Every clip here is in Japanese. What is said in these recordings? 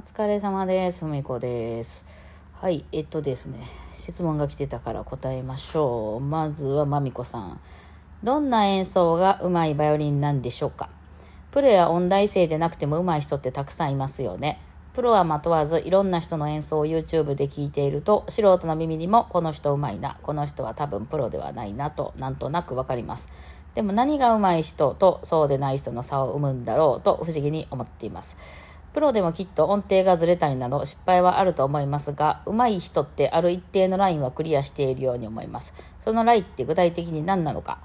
疲れ様です。ふみこです。はい、えっとですね、質問が来てたから答えましょう。まずはまみこさん。どんな演奏がうまいバイオリンなんでしょうか？プロや音大生でなくてもうまい人ってたくさんいますよね。プロはまとわずいろんな人の演奏を YouTube で聞いていると素人の耳にもこの人うまいなこの人は多分プロではないなとなんとなくわかりますでも何がうまい人とそうでない人の差を生むんだろうと不思議に思っていますプロでもきっと音程がずれたりなど失敗はあると思いますが上手い人ってある一定のラインはクリアしているように思います。そのラインって具体的に何なのか。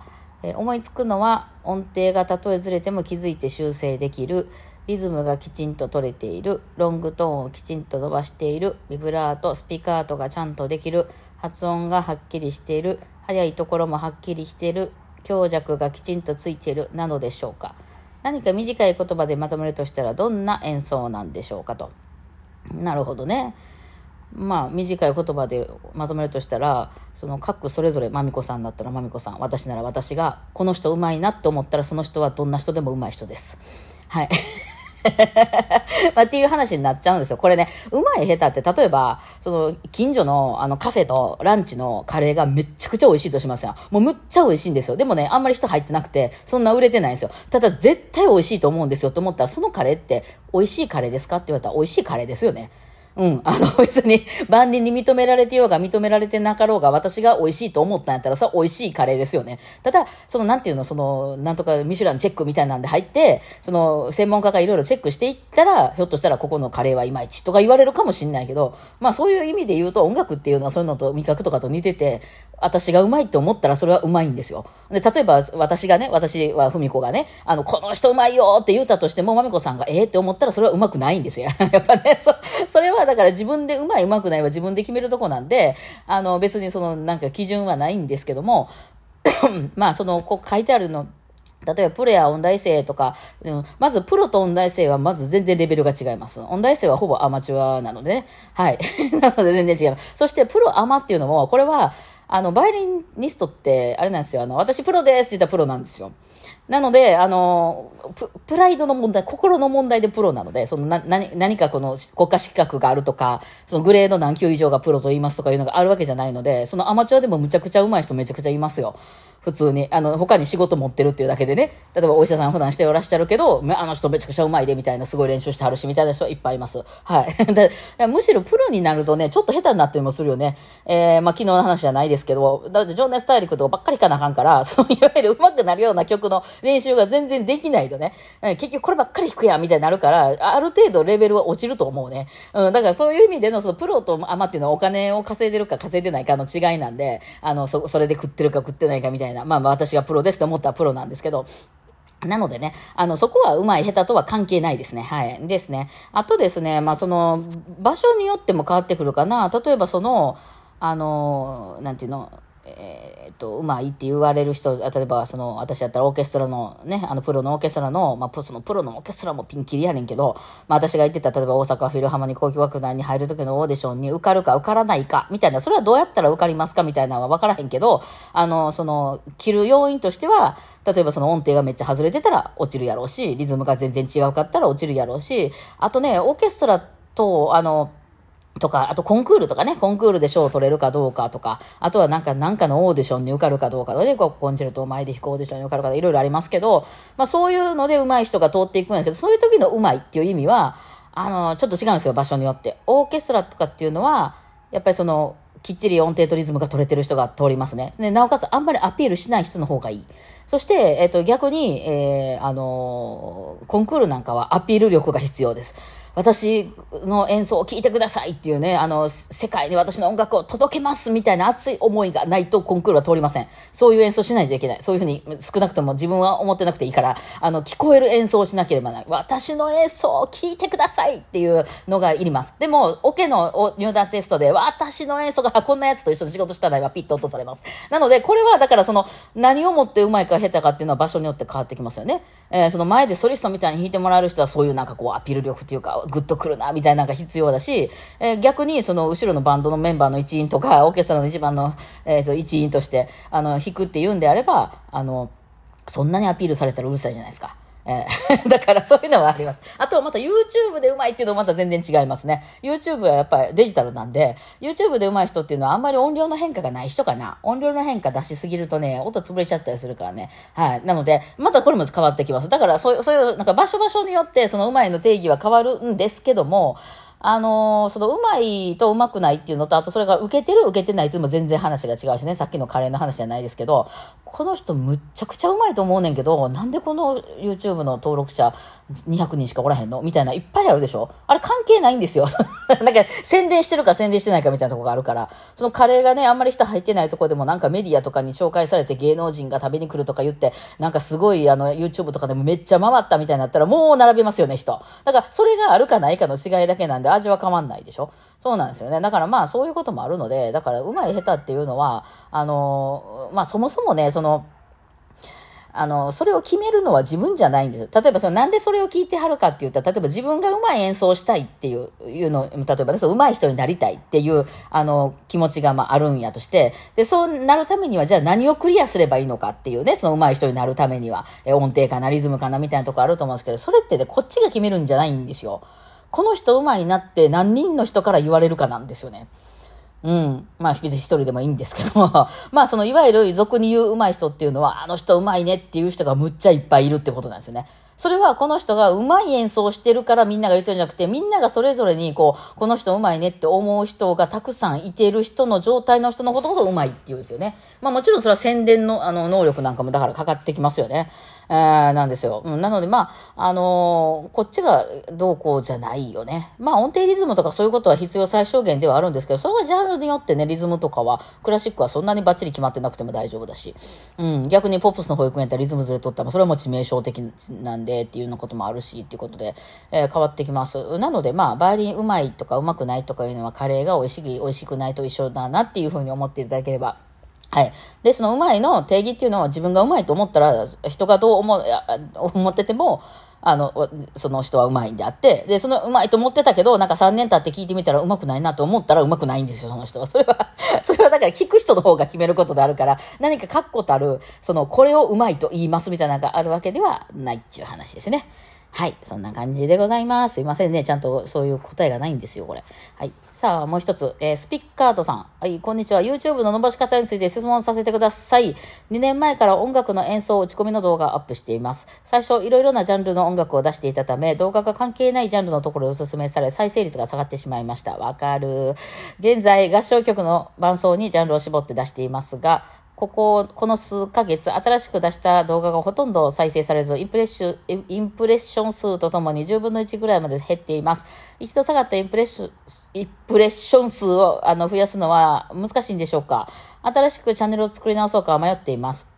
えー思いつくのは音程がたとえずれても気づいて修正できるリズムがきちんと取れているロングトーンをきちんと伸ばしているビブラートスピカートがちゃんとできる発音がはっきりしている速いところもはっきりしている強弱がきちんとついているなどでしょうか。何か短い言葉でまとめるとしたらどんな演奏なんでしょうかと。なるほどね。まあ短い言葉でまとめるとしたらその各それぞれまみこさんだったらまみこさん私なら私がこの人うまいなって思ったらその人はどんな人でもうまい人です。はい。まあ、っていう話になっちゃうんですよ。これね、うまい下手って、例えば、その、近所の、あの、カフェのランチのカレーがめっちゃくちゃ美味しいとしますよ。もうむっちゃ美味しいんですよ。でもね、あんまり人入ってなくて、そんな売れてないんですよ。ただ、絶対美味しいと思うんですよと思ったら、そのカレーって、美味しいカレーですかって言われたら、美味しいカレーですよね。うん。あの、別に、万人に認められてようが認められてなかろうが、私が美味しいと思ったんやったら、さ、美味しいカレーですよね。ただ、その、なんていうの、その、なんとかミシュランチェックみたいなんで入って、その、専門家がいろいろチェックしていったら、ひょっとしたらここのカレーはいまいちとか言われるかもしれないけど、まあそういう意味で言うと、音楽っていうのはそういうのと味覚とかと似てて、私がうまいって思ったらそれはうまいんですよ。で、例えば私がね、私はふみこがね、あの、この人うまいよって言ったとしても、まみこさんがええって思ったらそれはうまくないんですよ。やっぱね、そ、それはだから自分でうまいうまくないは自分で決めるとこなんで、あの、別にそのなんか基準はないんですけども、まあその、こう書いてあるの、例えばプロや音大生とか、うんまずプロと音大生はまず全然レベルが違います。音大生はほぼアマチュアなのでね。はい。なので全然違います。そしてプロアマっていうのも、これは、あの、バイオリニストって、あれなんですよ。あの、私プロですって言ったらプロなんですよ。なので、あの、ププライドの問題、心の問題でプロなので、そのな、何、何かこの国家資格があるとか、そのグレード何級以上がプロと言いますとかいうのがあるわけじゃないので、そのアマチュアでもむちゃくちゃ上手い人めちゃくちゃいますよ。普通に。あの、他に仕事持ってるっていうだけでね。例えばお医者さん普段しておらっしゃるけど、あの人めちゃくちゃうまいでみたいな、すごい練習してはるしみたいな人はいっぱいいます。はい。でむしろプロになるとね、ちょっと下手になってもするよね。えー、まあ昨日の話じゃないですけど、だって情熱大陸とかばっかりかなあかんから、そのいわゆる上手くなるような曲の練習が全然できないとね、結局こればっかり弾くやみたいになるから、ある程度レベルは落ちると思うね。うん、だからそういう意味でのそのプロとアマっていうのはお金を稼いでるか稼いでないかの違いなんで、あの、そ、それで食ってるか食ってないかみたいな。まあまあ私がプロですと思ったらプロなんですけど、なのでね、あの、そこはうまい下手とは関係ないですね。はい。ですね。あとですね、まあその、場所によっても変わってくるかな。例えばその、あの、なんていうの、えーっと、うまいって言われる人、例えば、その、私だったらオーケストラのね、あの、プロのオーケストラの、まあ、プそのプロのオーケストラもピンキリやねんけど、まあ、私が言ってた、例えば大阪フィルハーモニー交響楽団に入る時のオーディションに受かるか受からないか、みたいな、それはどうやったら受かりますかみたいなのは分からへんけど、あの、その、切る要因としては、例えばその音程がめっちゃ外れてたら落ちるやろうし、リズムが全然違うかったら落ちるやろうし、あとね、オーケストラと、あの、とか、あとコンクールとかね、コンクールで賞を取れるかどうかとか、あとはなんか、なんかのオーディションに受かるかどうかで、こうコンチェルトを前で弾くオーディションに受かるかいろいろありますけど、まあそういうので上手い人が通っていくんですけど、そういう時の上手いっていう意味は、あの、ちょっと違うんですよ、場所によって。オーケストラとかっていうのは、やっぱりその、きっちり音程とリズムが取れてる人が通りますね。でなおかつ、あんまりアピールしない人の方がいい。そして、えっ、と、逆に、えーあのーコンクールなんかはアピール力が必要です。私の演奏を聴いてくださいっていうね、あの、世界に私の音楽を届けますみたいな熱い思いがないとコンクールは通りません。そういう演奏しないといけない。そういうふうに少なくとも自分は思ってなくていいから、あの、聞こえる演奏をしなければならない。私の演奏を聴いてくださいっていうのがいります。でも、オケの入団テストで、私の演奏がこんなやつと一緒に仕事したらピッと落とされます。なので、これはだからその、何をもってうまいか下手かっていうのは場所によって変わってきますよね。えーその前でソリストみたいに弾いてもらえる人はそういうなんかこうアピール力っていうか、グッとくるな、みたいなのが必要だし、えー逆にその後ろのバンドのメンバーの一員とか、オーケストラの一番の、えー一員として、あの、弾くっていうんであれば、あの、そんなにアピールされたらうるさいじゃないですか。えー だからそういうのはあります。あとはまた YouTube でうまいっていうのもまた全然違いますね。YouTube はやっぱりデジタルなんで、YouTube でうまい人っていうのはあんまり音量の変化がない人かな。音量の変化出しすぎるとね、音潰れちゃったりするからね。はい。なので、またこれも変わってきます。だからそういう、そういう、なんか場所場所によってそのうまいの定義は変わるんですけども、あのーそのうまいとうまくないっていうのと、あとそれが受けてる受けてないっていうのも全然話が違うしね、さっきのカレーの話じゃないですけど、この人むっちゃくちゃうまいと思うねんけど、なんでこの YouTube の登録者200人しかおらへんのみたいないっぱいあるでしょあれ関係ないんですよ。なんか宣伝してるか宣伝してないかみたいなとこがあるから、そのカレーがね、あんまり人入ってないとこでもなんかメディアとかに紹介されて芸能人が食べに来るとか言って、なんかすごいあの YouTube とかでもめっちゃ回ったみたいになったらもう並びますよね、人。だからそれがあるかないかの違いだけなんで味は変わんないでしょ？そうなんですよね。だからまあそういうこともあるので、だからうまい下手っていうのは、あの、まあそもそもね、その、あの、それを決めるのは自分じゃないんですよ。例えば、その、なんでそれを聞いてはるかって言ったら、例えば自分がうまい演奏したいっていう、いうの、例えばね、そう、うまい人になりたいっていう、あの、気持ちが、まあ、あるんやとして、で、そうなるためには、じゃあ何をクリアすればいいのかっていうね、そのうまい人になるためには、え、音程かな、リズムかな、みたいなとこあると思うんですけど、それってね、こっちが決めるんじゃないんですよ。この人うまいなって何人の人から言われるかなんですよね。うん。まあ、別に一人でもいいんですけども。まあ、その、いわゆる俗に言う上手い人っていうのは、あの人上手いねっていう人がむっちゃいっぱいいるってことなんですよね。それはこの人が上手い演奏してるからみんなが言ってるんじゃなくて、みんながそれぞれにこう、この人上手いねって思う人がたくさんいてる人の状態の人のことほど上手いっていうんですよね。まあもちろんそれは宣伝のあの能力なんかもだからかかってきますよね。えー、なんですよ。うん、なのでまあ、あのーこっちがどうこうじゃないよね。まあ音程リズムとかそういうことは必要最小限ではあるんですけど、それはジャンルによってね、リズムとかは、クラシックはそんなにバッチリ決まってなくても大丈夫だし、うん、逆にポップスの保育園やったらリズムずれとったら、それはもう致命傷的なんでっていうようなこともあるし、っていうことで、えー変わってきます。なのでまあ、バイオリンうまいとかうまくないとかいうのは、カレーが美味しい、美味しくないと一緒だなっていうふうに思っていただければ、はい。で、そのうまいの定義っていうのは自分がうまいと思ったら、人がどう思、思ってても、あの、その人はうまいんであって、で、そのうまいと思ってたけど、なんか3年経って聞いてみたらうまくないなと思ったらうまくないんですよ、その人が。それは、それはだから聞く人の方が決めることであるから、何か確固たる、その、これをうまいと言いますみたいなのがあるわけではないっていう話ですね。はい。そんな感じでございます。すいませんね。ちゃんとそういう答えがないんですよ、これ。はい。さあ、もう一つ。えースピッカートさん。はい、こんにちは。YouTube の伸ばし方について質問させてください。2年前から音楽の演奏打ち込みの動画をアップしています。最初、いろいろなジャンルの音楽を出していたため、動画が関係ないジャンルのところをお勧めされ、再生率が下がってしまいました。わかる。現在、合唱曲の伴奏にジャンルを絞って出していますが、ここ、この数ヶ月、新しく出した動画がほとんど再生されず、インプレッション、インプレッション数とともに10分の1ぐらいまで減っています。一度下がったインプレッション、インプレッション数をあの増やすのは難しいんでしょうか？新しくチャンネルを作り直そうか迷っています。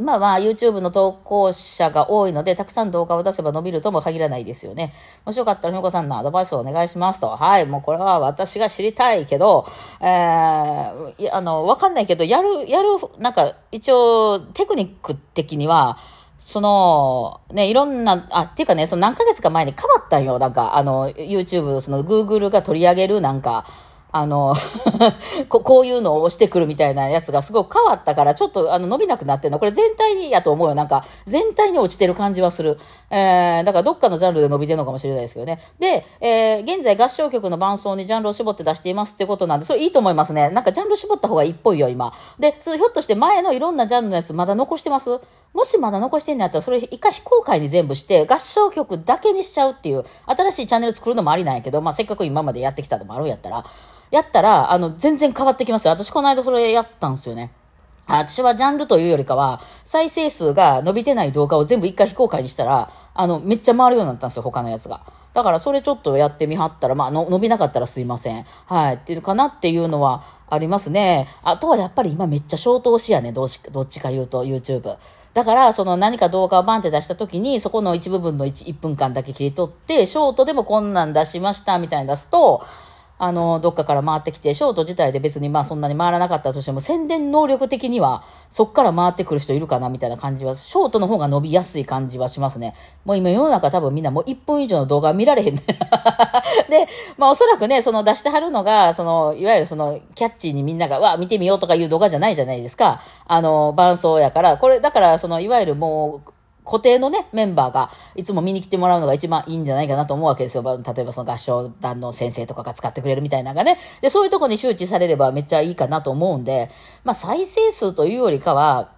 今は YouTube の投稿者が多いので、たくさん動画を出せば伸びるとも限らないですよね。もしよかったら、ひもこさんのアドバイスをお願いしますと。はい、もうこれは私が知りたいけど、えー、いやあの、わかんないけど、やる、やる、なんか、一応、テクニック的には、その、ね、いろんな、あ、っていうかね、その何ヶ月か前に変わったんよ。なんか、あの、YouTube、その Google が取り上げる、なんか、あの こ、こういうのを押してくるみたいなやつがすごく変わったから、ちょっとあの伸びなくなってるの。これ全体にやと思うよ。なんか、全体に落ちてる感じはする。えー、だからどっかのジャンルで伸びてるのかもしれないですけどね。で、えー、現在合唱曲の伴奏にジャンルを絞って出していますってことなんで、それいいと思いますね。なんかジャンル絞った方がいいっぽいよ、今。で、それひょっとして前のいろんなジャンルのやつまだ残してます？もしまだ残してんのやったら、それ一回非公開に全部して、合唱曲だけにしちゃうっていう、新しいチャンネル作るのもありなんやけど、まあせっかく今までやってきたのもあるんやったら、やったら、あの、全然変わってきますよ。私この間それやったんですよね。私はジャンルというよりかは、再生数が伸びてない動画を全部一回非公開にしたら、あの、めっちゃ回るようになったんですよ、他のやつが。だからそれちょっとやってみはったら、まあ、の伸びなかったらすいません。はい。っていうかなっていうのはありますね。あとはやっぱり今めっちゃ消灯しやね、どっちどっちか言うと YouTube。だから、その何か動画をバンって出した時に、そこの一部分の 1, 1分間だけ切り取って、ショートでもこんなん出しましたみたいに出すと、あの、どっかから回ってきて、ショート自体で別にまあそんなに回らなかったとしても、宣伝能力的には、そっから回ってくる人いるかなみたいな感じは、ショートの方が伸びやすい感じはしますね。もう今世の中多分みんなもう1分以上の動画見られへんね。で、まあおそらくね、その出してはるのが、その、いわゆるその、キャッチーにみんなが、わ、見てみようとかいう動画じゃないじゃないですか。あの、伴奏やから、これ、だから、その、いわゆるもう、固定のね、メンバーがいつも見に来てもらうのが一番いいんじゃないかなと思うわけですよ。例えばその合唱団の先生とかが使ってくれるみたいなのがね。で、そういうとこに周知されればめっちゃいいかなと思うんで、まあ再生数というよりかは、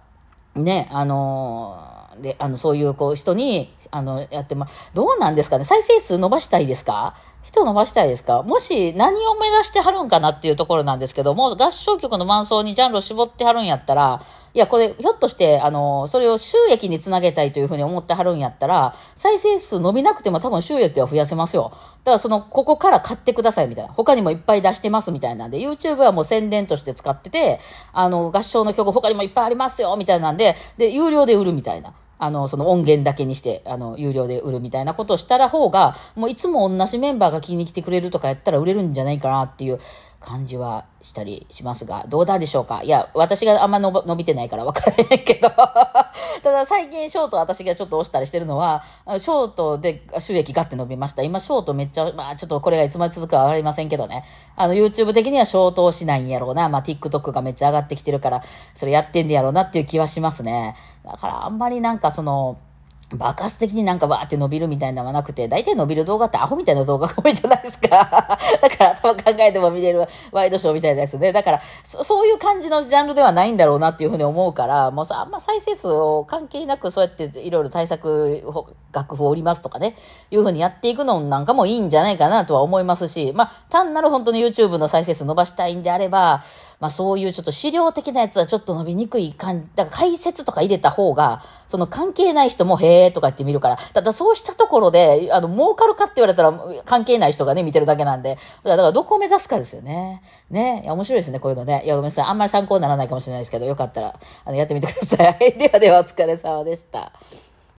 ね、あのーで、あの、そういう、こう、人に、あの、やってま、どうなんですかね？再生数伸ばしたいですか？人伸ばしたいですか？もし、何を目指してはるんかなっていうところなんですけども、合唱曲の伴奏にジャンルを絞ってはるんやったら、いや、これ、ひょっとして、あの、それを収益につなげたいというふうに思ってはるんやったら、再生数伸びなくても多分収益は増やせますよ。だからその、ここから買ってくださいみたいな。他にもいっぱい出してますみたいなんで、YouTube はもう宣伝として使ってて、あの、合唱の曲他にもいっぱいありますよみたいなんで、で、有料で売るみたいな。あの、その音源だけにして、あの、有料で売るみたいなことをしたら方が、もういつも同じメンバーが聞きに来てくれるとかやったら売れるんじゃないかなっていう感じはしたりしますが、どうだでしょうか？いや、私があんま伸びてないから分からへんけど。ただ最近ショート私がちょっと押したりしてるのは、ショートで収益ガッて伸びました。今ショートめっちゃ、まあちょっとこれがいつまで続くかわかりませんけどね。あの YouTube 的にはショートをしないんやろうな。まあ TikTok がめっちゃ上がってきてるから、それやってんねやろうなっていう気はしますね。だからあんまりなんかその、爆発的になんかバーって伸びるみたいなのはなくて、大体伸びる動画ってアホみたいな動画が多いじゃないですか。だから頭考えても見れるワイドショーみたいなやつで、だからそ、そういう感じのジャンルではないんだろうなっていうふうに思うから、もうさ、あんま再生数を関係なくそうやっていろいろ対策、楽譜を折りますとかね、いうふうにやっていくのなんかもいいんじゃないかなとは思いますし、まあ、単なる本当に YouTube の再生数伸ばしたいんであれば、まあそういうちょっと資料的なやつはちょっと伸びにくい感じ、だから解説とか入れた方が、その関係ない人もへーとか言って見るから、ただそうしたところで、あの、儲かるかって言われたら関係ない人がね、見てるだけなんで、だからどこを目指すかですよね。ね。いや、面白いですね、こういうのね。いや、ごめんなさい。あんまり参考にならないかもしれないですけど、よかったら、あの、やってみてください。ではでは、お疲れ様でした。